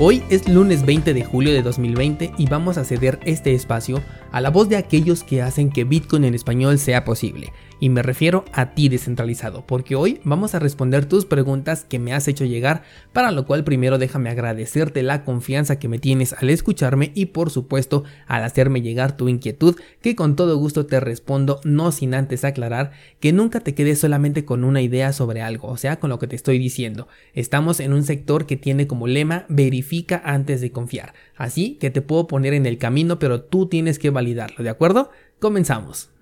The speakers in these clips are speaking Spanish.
Hoy es lunes 20 de julio de 2020 y vamos a ceder este espacio a la voz de aquellos que hacen que Bitcoin en español sea posible. Y me refiero a ti descentralizado, porque hoy vamos a responder tus preguntas que me has hecho llegar, para lo cual primero déjame agradecerte la confianza que me tienes al escucharme y por supuesto al hacerme llegar tu inquietud, que con todo gusto te respondo, no sin antes aclarar que nunca te quedes solamente con una idea sobre algo, o sea, con lo que te estoy diciendo. Estamos en un sector que tiene como lema verifica antes de confiar, así que te puedo poner en el camino, pero tú tienes que validarlo, ¿de acuerdo? Comenzamos.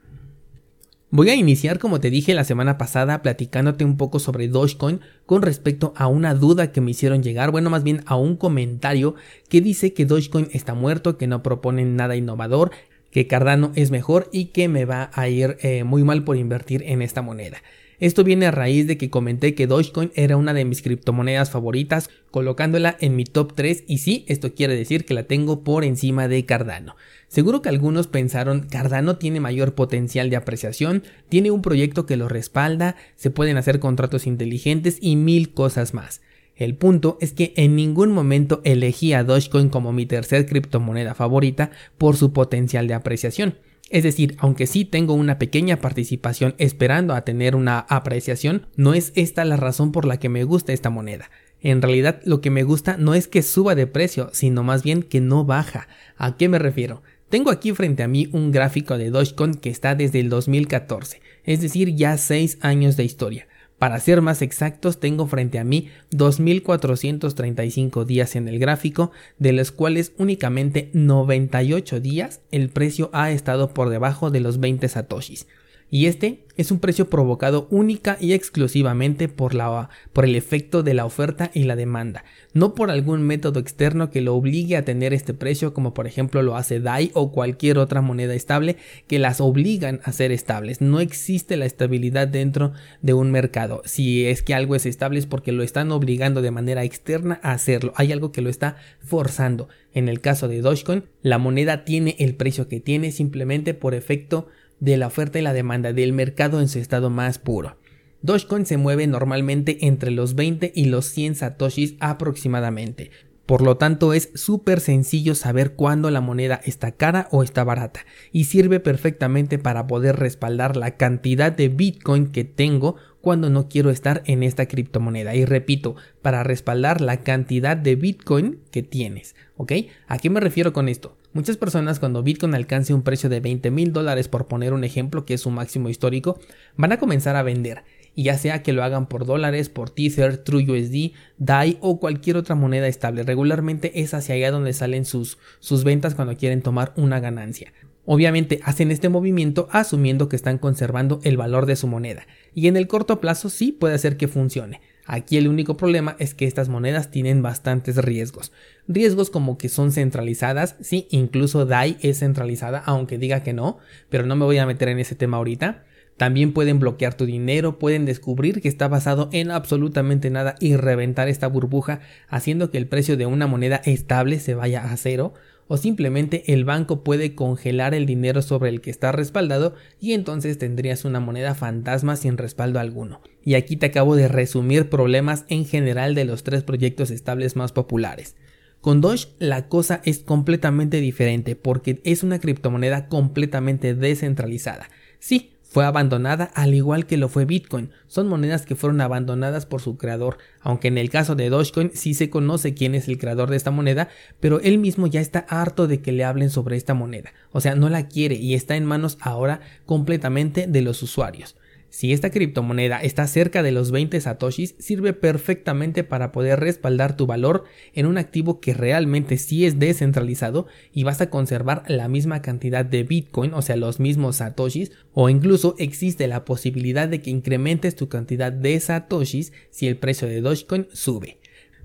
Voy a iniciar como te dije la semana pasada platicándote un poco sobre Dogecoin con respecto a una duda que me hicieron llegar, bueno más bien a un comentario que dice que Dogecoin está muerto, que no proponen nada innovador, que Cardano es mejor y que me va a ir eh, muy mal por invertir en esta moneda. Esto viene a raíz de que comenté que Dogecoin era una de mis criptomonedas favoritas, colocándola en mi top 3 y sí, esto quiere decir que la tengo por encima de Cardano. Seguro que algunos pensaron Cardano tiene mayor potencial de apreciación, tiene un proyecto que lo respalda, se pueden hacer contratos inteligentes y mil cosas más. El punto es que en ningún momento elegí a Dogecoin como mi tercer criptomoneda favorita por su potencial de apreciación. Es decir, aunque sí tengo una pequeña participación esperando a tener una apreciación, no es esta la razón por la que me gusta esta moneda. En realidad lo que me gusta no es que suba de precio, sino más bien que no baja. ¿A qué me refiero? Tengo aquí frente a mí un gráfico de Dogecoin que está desde el 2014, es decir, ya 6 años de historia. Para ser más exactos, tengo frente a mí 2.435 días en el gráfico, de los cuales únicamente 98 días el precio ha estado por debajo de los 20 satoshis y este es un precio provocado única y exclusivamente por, la, por el efecto de la oferta y la demanda, no por algún método externo que lo obligue a tener este precio como por ejemplo lo hace DAI o cualquier otra moneda estable que las obligan a ser estables. No existe la estabilidad dentro de un mercado. Si es que algo es estable es porque lo están obligando de manera externa a hacerlo. Hay algo que lo está forzando. En el caso de Dogecoin, la moneda tiene el precio que tiene simplemente por efecto de la oferta y la demanda del mercado en su estado más puro. Dogecoin se mueve normalmente entre los 20 y los 100 satoshis aproximadamente. Por lo tanto es súper sencillo saber cuándo la moneda está cara o está barata y sirve perfectamente para poder respaldar la cantidad de Bitcoin que tengo cuando no quiero estar en esta criptomoneda. Y repito, para respaldar la cantidad de Bitcoin que tienes. ¿Ok? ¿A qué me refiero con esto? Muchas personas cuando Bitcoin alcance un precio de 20 mil dólares por poner un ejemplo que es su máximo histórico, van a comenzar a vender. Y ya sea que lo hagan por dólares, por Tether, TrueUSD, DAI o cualquier otra moneda estable. Regularmente es hacia allá donde salen sus, sus ventas cuando quieren tomar una ganancia. Obviamente hacen este movimiento asumiendo que están conservando el valor de su moneda. Y en el corto plazo sí puede hacer que funcione. Aquí el único problema es que estas monedas tienen bastantes riesgos. Riesgos como que son centralizadas, sí, incluso DAI es centralizada, aunque diga que no, pero no me voy a meter en ese tema ahorita. También pueden bloquear tu dinero, pueden descubrir que está basado en absolutamente nada y reventar esta burbuja, haciendo que el precio de una moneda estable se vaya a cero o simplemente el banco puede congelar el dinero sobre el que está respaldado y entonces tendrías una moneda fantasma sin respaldo alguno. Y aquí te acabo de resumir problemas en general de los tres proyectos estables más populares. Con Doge la cosa es completamente diferente porque es una criptomoneda completamente descentralizada. Sí, fue abandonada al igual que lo fue Bitcoin. Son monedas que fueron abandonadas por su creador, aunque en el caso de Dogecoin sí se conoce quién es el creador de esta moneda, pero él mismo ya está harto de que le hablen sobre esta moneda. O sea, no la quiere y está en manos ahora completamente de los usuarios. Si esta criptomoneda está cerca de los 20 satoshis, sirve perfectamente para poder respaldar tu valor en un activo que realmente sí es descentralizado y vas a conservar la misma cantidad de Bitcoin, o sea, los mismos satoshis, o incluso existe la posibilidad de que incrementes tu cantidad de satoshis si el precio de Dogecoin sube.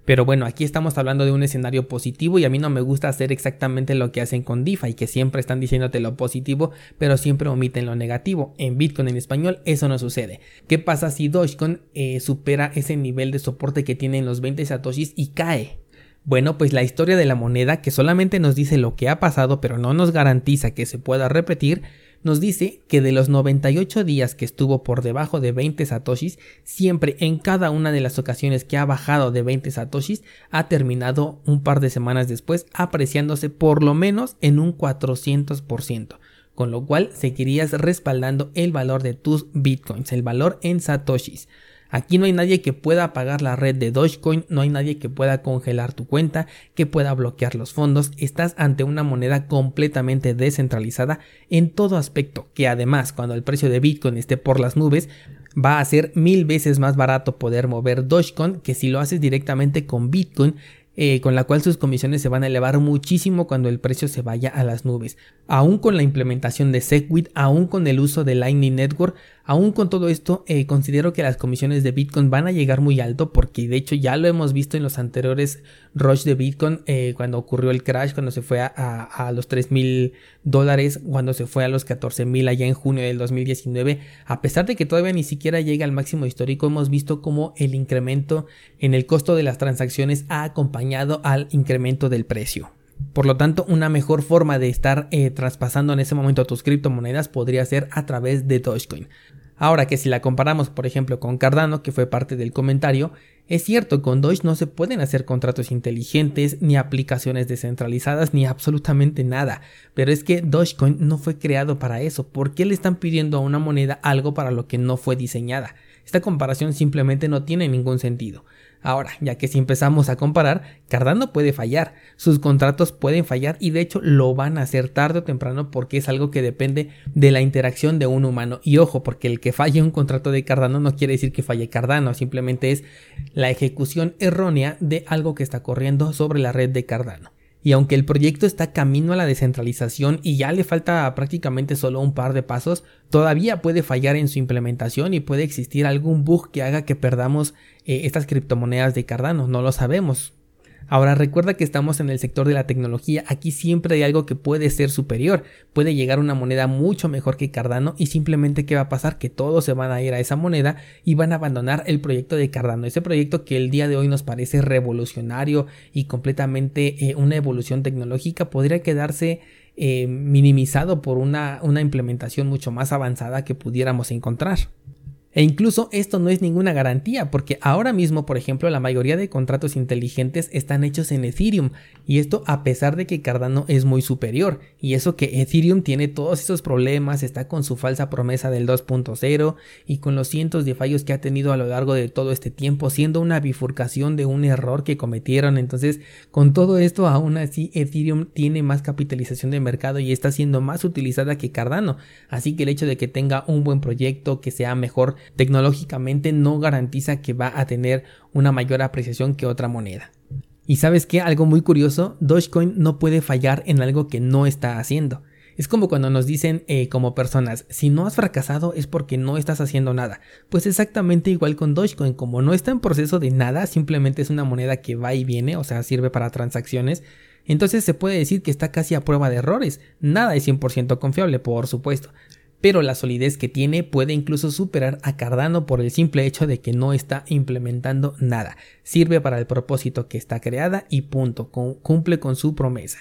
Pero bueno, aquí estamos hablando de un escenario positivo y a mí no me gusta hacer exactamente lo que hacen con DeFi, que siempre están diciéndote lo positivo, pero siempre omiten lo negativo. En Bitcoin en español eso no sucede. ¿Qué pasa si Dogecoin eh, supera ese nivel de soporte que tiene en los 20 satoshis y cae? Bueno, pues la historia de la moneda, que solamente nos dice lo que ha pasado, pero no nos garantiza que se pueda repetir, nos dice que de los 98 días que estuvo por debajo de 20 satoshis, siempre en cada una de las ocasiones que ha bajado de 20 satoshis, ha terminado un par de semanas después apreciándose por lo menos en un 400%, con lo cual seguirías respaldando el valor de tus bitcoins, el valor en satoshis. Aquí no hay nadie que pueda apagar la red de Dogecoin, no hay nadie que pueda congelar tu cuenta, que pueda bloquear los fondos, estás ante una moneda completamente descentralizada en todo aspecto, que además cuando el precio de Bitcoin esté por las nubes, va a ser mil veces más barato poder mover Dogecoin que si lo haces directamente con Bitcoin eh, con la cual sus comisiones se van a elevar muchísimo cuando el precio se vaya a las nubes. Aún con la implementación de Segwit, aún con el uso de Lightning Network, aún con todo esto, eh, considero que las comisiones de Bitcoin van a llegar muy alto porque de hecho ya lo hemos visto en los anteriores rush de Bitcoin eh, cuando ocurrió el crash, cuando se fue a, los 3 mil dólares, cuando se fue a los 14 mil allá en junio del 2019. A pesar de que todavía ni siquiera llega al máximo histórico, hemos visto como el incremento en el costo de las transacciones ha acompañado al incremento del precio. Por lo tanto, una mejor forma de estar eh, traspasando en ese momento tus criptomonedas podría ser a través de Dogecoin. Ahora que si la comparamos, por ejemplo, con Cardano, que fue parte del comentario, es cierto, con Doge no se pueden hacer contratos inteligentes, ni aplicaciones descentralizadas, ni absolutamente nada. Pero es que Dogecoin no fue creado para eso. ¿Por qué le están pidiendo a una moneda algo para lo que no fue diseñada? Esta comparación simplemente no tiene ningún sentido. Ahora, ya que si empezamos a comparar, Cardano puede fallar, sus contratos pueden fallar y de hecho lo van a hacer tarde o temprano porque es algo que depende de la interacción de un humano. Y ojo, porque el que falle un contrato de Cardano no quiere decir que falle Cardano, simplemente es la ejecución errónea de algo que está corriendo sobre la red de Cardano. Y aunque el proyecto está camino a la descentralización y ya le falta prácticamente solo un par de pasos, todavía puede fallar en su implementación y puede existir algún bug que haga que perdamos eh, estas criptomonedas de Cardano. No lo sabemos. Ahora recuerda que estamos en el sector de la tecnología, aquí siempre hay algo que puede ser superior, puede llegar una moneda mucho mejor que Cardano y simplemente qué va a pasar que todos se van a ir a esa moneda y van a abandonar el proyecto de Cardano, ese proyecto que el día de hoy nos parece revolucionario y completamente eh, una evolución tecnológica podría quedarse eh, minimizado por una, una implementación mucho más avanzada que pudiéramos encontrar. E incluso esto no es ninguna garantía, porque ahora mismo, por ejemplo, la mayoría de contratos inteligentes están hechos en Ethereum, y esto a pesar de que Cardano es muy superior, y eso que Ethereum tiene todos esos problemas, está con su falsa promesa del 2.0 y con los cientos de fallos que ha tenido a lo largo de todo este tiempo, siendo una bifurcación de un error que cometieron. Entonces, con todo esto, aún así, Ethereum tiene más capitalización de mercado y está siendo más utilizada que Cardano. Así que el hecho de que tenga un buen proyecto, que sea mejor tecnológicamente no garantiza que va a tener una mayor apreciación que otra moneda. Y sabes qué, algo muy curioso, Dogecoin no puede fallar en algo que no está haciendo. Es como cuando nos dicen eh, como personas, si no has fracasado es porque no estás haciendo nada. Pues exactamente igual con Dogecoin, como no está en proceso de nada, simplemente es una moneda que va y viene, o sea, sirve para transacciones, entonces se puede decir que está casi a prueba de errores. Nada es 100% confiable, por supuesto pero la solidez que tiene puede incluso superar a Cardano por el simple hecho de que no está implementando nada. Sirve para el propósito que está creada y punto, cumple con su promesa.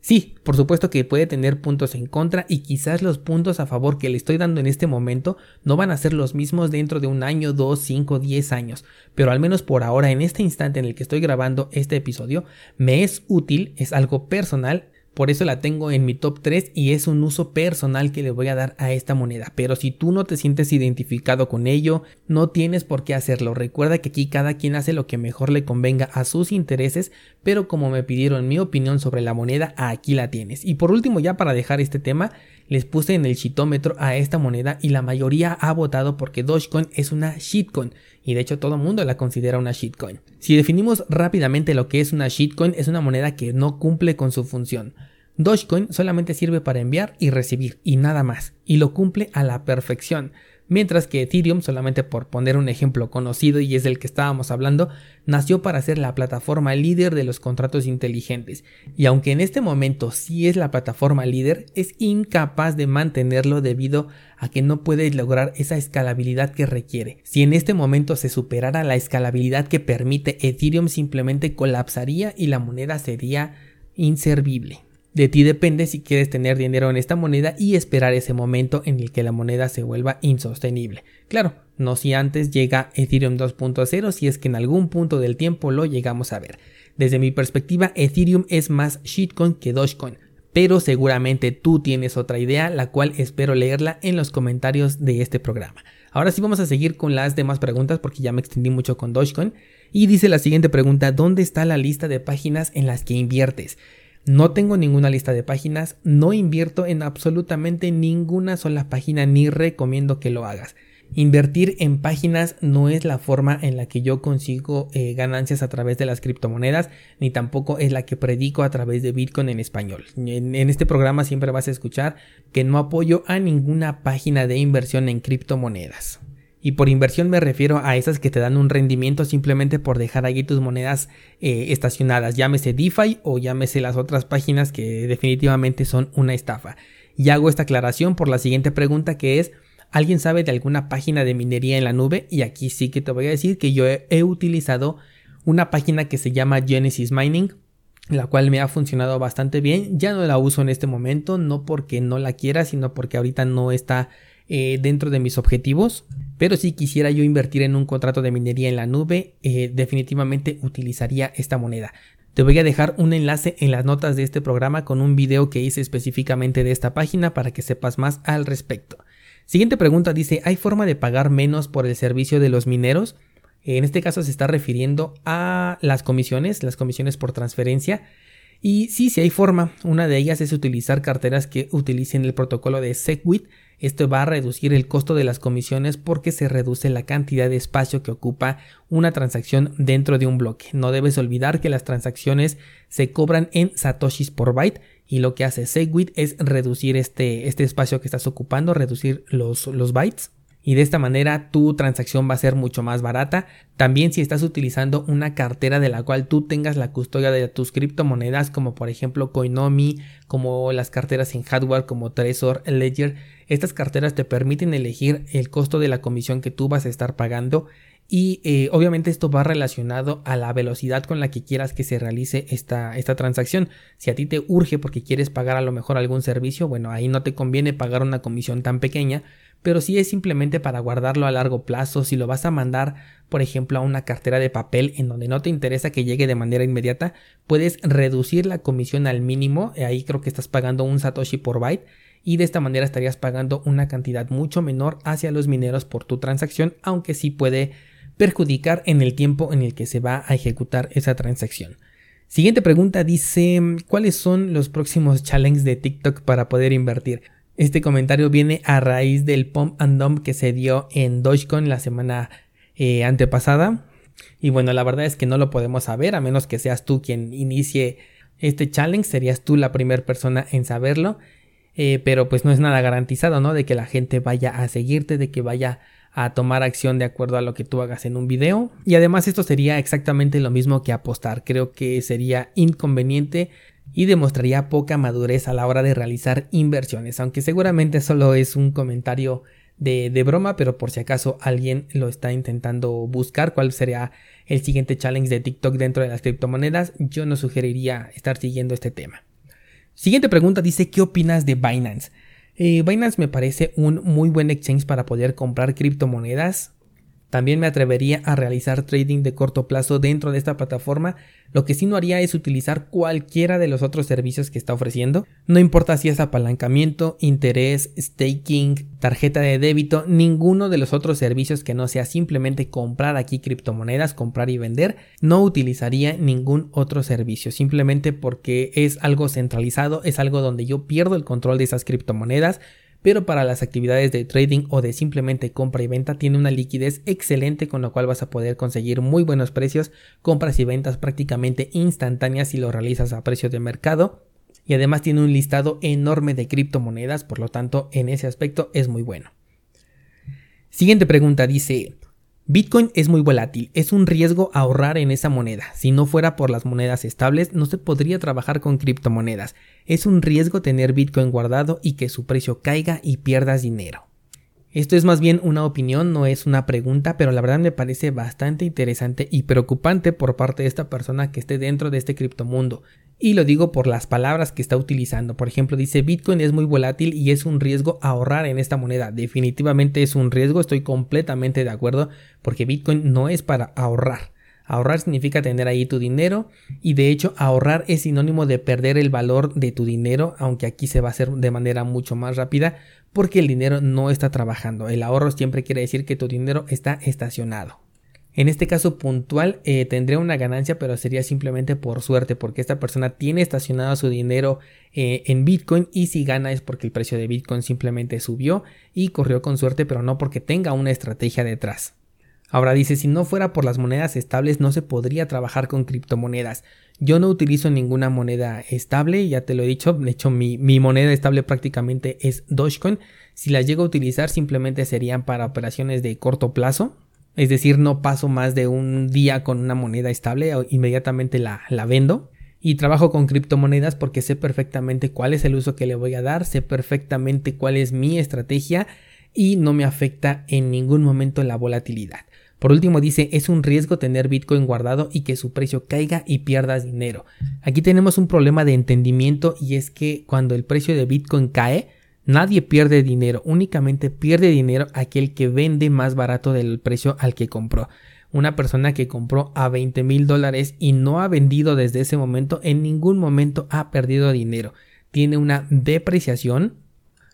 Sí, por supuesto que puede tener puntos en contra y quizás los puntos a favor que le estoy dando en este momento no van a ser los mismos dentro de un año, dos, cinco, diez años, pero al menos por ahora, en este instante en el que estoy grabando este episodio, me es útil, es algo personal por eso la tengo en mi top 3 y es un uso personal que le voy a dar a esta moneda. Pero si tú no te sientes identificado con ello, no tienes por qué hacerlo. Recuerda que aquí cada quien hace lo que mejor le convenga a sus intereses, pero como me pidieron mi opinión sobre la moneda, aquí la tienes. Y por último, ya para dejar este tema, les puse en el shitómetro a esta moneda y la mayoría ha votado porque Dogecoin es una shitcoin y de hecho todo el mundo la considera una shitcoin. Si definimos rápidamente lo que es una shitcoin, es una moneda que no cumple con su función. Dogecoin solamente sirve para enviar y recibir y nada más, y lo cumple a la perfección. Mientras que Ethereum, solamente por poner un ejemplo conocido y es del que estábamos hablando, nació para ser la plataforma líder de los contratos inteligentes. Y aunque en este momento sí es la plataforma líder, es incapaz de mantenerlo debido a que no puede lograr esa escalabilidad que requiere. Si en este momento se superara la escalabilidad que permite, Ethereum simplemente colapsaría y la moneda sería inservible. De ti depende si quieres tener dinero en esta moneda y esperar ese momento en el que la moneda se vuelva insostenible. Claro, no si antes llega Ethereum 2.0, si es que en algún punto del tiempo lo llegamos a ver. Desde mi perspectiva, Ethereum es más shitcoin que Dogecoin, pero seguramente tú tienes otra idea, la cual espero leerla en los comentarios de este programa. Ahora sí vamos a seguir con las demás preguntas porque ya me extendí mucho con Dogecoin. Y dice la siguiente pregunta, ¿dónde está la lista de páginas en las que inviertes? No tengo ninguna lista de páginas, no invierto en absolutamente ninguna sola página ni recomiendo que lo hagas. Invertir en páginas no es la forma en la que yo consigo eh, ganancias a través de las criptomonedas, ni tampoco es la que predico a través de Bitcoin en español. En, en este programa siempre vas a escuchar que no apoyo a ninguna página de inversión en criptomonedas. Y por inversión me refiero a esas que te dan un rendimiento simplemente por dejar allí tus monedas eh, estacionadas, llámese DeFi o llámese las otras páginas que definitivamente son una estafa. Y hago esta aclaración por la siguiente pregunta que es, ¿alguien sabe de alguna página de minería en la nube? Y aquí sí que te voy a decir que yo he, utilizado una página que se llama Genesis Mining la cual me ha funcionado bastante bien. Ya no la uso en este momento, no porque no la quiera, sino porque ahorita no está eh, dentro de mis objetivos. Pero si quisiera yo invertir en un contrato de minería en la nube, eh, definitivamente utilizaría esta moneda. Te voy a dejar un enlace en las notas de este programa con un video que hice específicamente de esta página para que sepas más al respecto. Siguiente pregunta dice, ¿hay forma de pagar menos por el servicio de los mineros? En este caso se está refiriendo a las comisiones, las comisiones por transferencia. Y sí, sí hay forma. Una de ellas es utilizar carteras que utilicen el protocolo de SegWit esto va a reducir el costo de las comisiones porque se reduce la cantidad de espacio que ocupa una transacción dentro de un bloque. No debes olvidar que las transacciones se cobran en satoshis por byte y lo que hace Segwit es reducir este, este espacio que estás ocupando, reducir los, los bytes y de esta manera tu transacción va a ser mucho más barata. También si estás utilizando una cartera de la cual tú tengas la custodia de tus criptomonedas como por ejemplo Coinomi, como las carteras en hardware como Trezor, Ledger, estas carteras te permiten elegir el costo de la comisión que tú vas a estar pagando y eh, obviamente esto va relacionado a la velocidad con la que quieras que se realice esta, esta transacción. Si a ti te urge porque quieres pagar a lo mejor algún servicio, bueno, ahí no te conviene pagar una comisión tan pequeña, pero si es simplemente para guardarlo a largo plazo, si lo vas a mandar, por ejemplo, a una cartera de papel en donde no te interesa que llegue de manera inmediata, puedes reducir la comisión al mínimo, ahí creo que estás pagando un satoshi por byte y de esta manera estarías pagando una cantidad mucho menor hacia los mineros por tu transacción, aunque sí puede perjudicar en el tiempo en el que se va a ejecutar esa transacción. Siguiente pregunta dice, ¿cuáles son los próximos challenges de TikTok para poder invertir? Este comentario viene a raíz del pump and dump que se dio en Dogecoin la semana eh, antepasada. Y bueno, la verdad es que no lo podemos saber, a menos que seas tú quien inicie este challenge, serías tú la primera persona en saberlo. Eh, pero pues no es nada garantizado, ¿no? De que la gente vaya a seguirte, de que vaya a tomar acción de acuerdo a lo que tú hagas en un video. Y además esto sería exactamente lo mismo que apostar. Creo que sería inconveniente y demostraría poca madurez a la hora de realizar inversiones, aunque seguramente solo es un comentario de, broma, pero por si acaso alguien lo está intentando buscar, cuál sería el siguiente challenge de TikTok dentro de las criptomonedas, yo no sugeriría estar siguiendo este tema. Siguiente pregunta dice, ¿qué opinas de Binance? Eh, Binance me parece un muy buen exchange para poder comprar criptomonedas. También me atrevería a realizar trading de corto plazo dentro de esta plataforma. Lo que sí no haría es utilizar cualquiera de los otros servicios que está ofreciendo. No importa si es apalancamiento, interés, staking, tarjeta de débito, ninguno de los otros servicios que no sea simplemente comprar aquí criptomonedas, comprar y vender. No utilizaría ningún otro servicio. Simplemente porque es algo centralizado, es algo donde yo pierdo el control de esas criptomonedas pero para las actividades de trading o de simplemente compra y venta tiene una liquidez excelente con lo cual vas a poder conseguir muy buenos precios, compras y ventas prácticamente instantáneas si lo realizas a precio de mercado y además tiene un listado enorme de criptomonedas, por lo tanto en ese aspecto es muy bueno. Siguiente pregunta dice, Bitcoin es muy volátil, es un riesgo ahorrar en esa moneda. Si no fuera por las monedas estables, no se podría trabajar con criptomonedas. Es un riesgo tener Bitcoin guardado y que su precio caiga y pierdas dinero. Esto es más bien una opinión, no es una pregunta, pero la verdad me parece bastante interesante y preocupante por parte de esta persona que esté dentro de este criptomundo. Y lo digo por las palabras que está utilizando. Por ejemplo, dice Bitcoin es muy volátil y es un riesgo ahorrar en esta moneda. Definitivamente es un riesgo, estoy completamente de acuerdo, porque Bitcoin no es para ahorrar. Ahorrar significa tener ahí tu dinero y de hecho ahorrar es sinónimo de perder el valor de tu dinero, aunque aquí se va a hacer de manera mucho más rápida porque el dinero no está trabajando. El ahorro siempre quiere decir que tu dinero está estacionado. En este caso puntual eh, tendría una ganancia, pero sería simplemente por suerte, porque esta persona tiene estacionado su dinero eh, en Bitcoin y si gana es porque el precio de Bitcoin simplemente subió y corrió con suerte, pero no porque tenga una estrategia detrás. Ahora dice, si no fuera por las monedas estables no se podría trabajar con criptomonedas. Yo no utilizo ninguna moneda estable, ya te lo he dicho, de hecho mi, mi moneda estable prácticamente es Dogecoin. Si las llego a utilizar simplemente serían para operaciones de corto plazo, es decir, no paso más de un día con una moneda estable, inmediatamente la, la vendo. Y trabajo con criptomonedas porque sé perfectamente cuál es el uso que le voy a dar, sé perfectamente cuál es mi estrategia y no me afecta en ningún momento la volatilidad. Por último dice, es un riesgo tener Bitcoin guardado y que su precio caiga y pierdas dinero. Aquí tenemos un problema de entendimiento y es que cuando el precio de Bitcoin cae, Nadie pierde dinero, únicamente pierde dinero aquel que vende más barato del precio al que compró. Una persona que compró a 20 mil dólares y no ha vendido desde ese momento, en ningún momento ha perdido dinero. Tiene una depreciación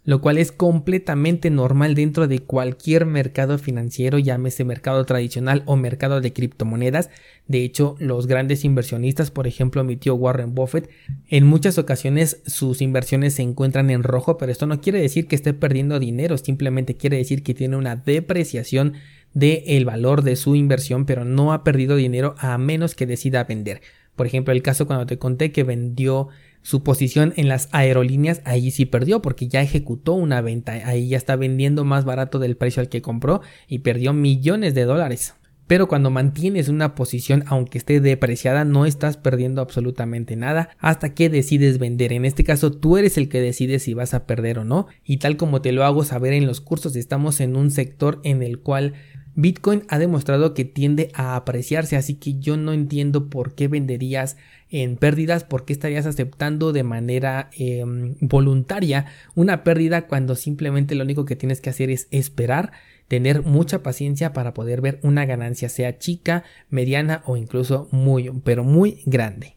lo cual es completamente normal dentro de cualquier mercado financiero, llámese mercado tradicional o mercado de criptomonedas. De hecho, los grandes inversionistas, por ejemplo mi tío Warren Buffett, en muchas ocasiones sus inversiones se encuentran en rojo, pero esto no quiere decir que esté perdiendo dinero, simplemente quiere decir que tiene una depreciación del valor de su inversión, pero no ha perdido dinero a menos que decida vender. Por ejemplo, el caso cuando te conté que vendió su posición en las aerolíneas, ahí sí perdió porque ya ejecutó una venta, ahí ya está vendiendo más barato del precio al que compró y perdió millones de dólares. Pero cuando mantienes una posición aunque esté depreciada no estás perdiendo absolutamente nada hasta que decides vender. En este caso tú eres el que decide si vas a perder o no y tal como te lo hago saber en los cursos estamos en un sector en el cual Bitcoin ha demostrado que tiende a apreciarse, así que yo no entiendo por qué venderías en pérdidas, por qué estarías aceptando de manera em, voluntaria una pérdida cuando simplemente lo único que tienes que hacer es esperar, tener mucha paciencia para poder ver una ganancia, sea chica, mediana o incluso muy, pero muy grande.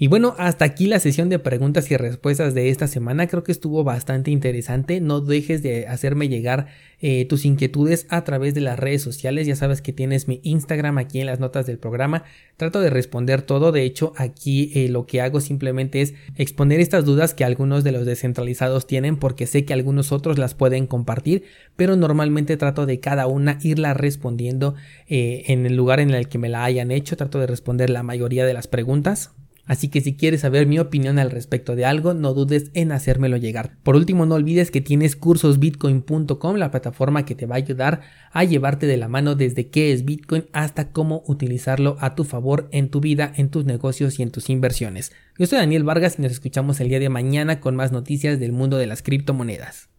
Y bueno, hasta aquí la sesión de preguntas y respuestas de esta semana. Creo que estuvo bastante interesante. No dejes de hacerme llegar eh, tus inquietudes a través de las redes sociales. Ya sabes que tienes mi Instagram aquí en las notas del programa. Trato de responder todo. De hecho, aquí eh, lo que hago simplemente es exponer estas dudas que algunos de los descentralizados tienen porque sé que algunos otros las pueden compartir. Pero normalmente trato de cada una irla respondiendo eh, en el lugar en el que me la hayan hecho. Trato de responder la mayoría de las preguntas. Así que si quieres saber mi opinión al respecto de algo, no dudes en hacérmelo llegar. Por último, no olvides que tienes cursosbitcoin.com, la plataforma que te va a ayudar a llevarte de la mano desde qué es Bitcoin hasta cómo utilizarlo a tu favor en tu vida, en tus negocios y en tus inversiones. Yo soy Daniel Vargas y nos escuchamos el día de mañana con más noticias del mundo de las criptomonedas.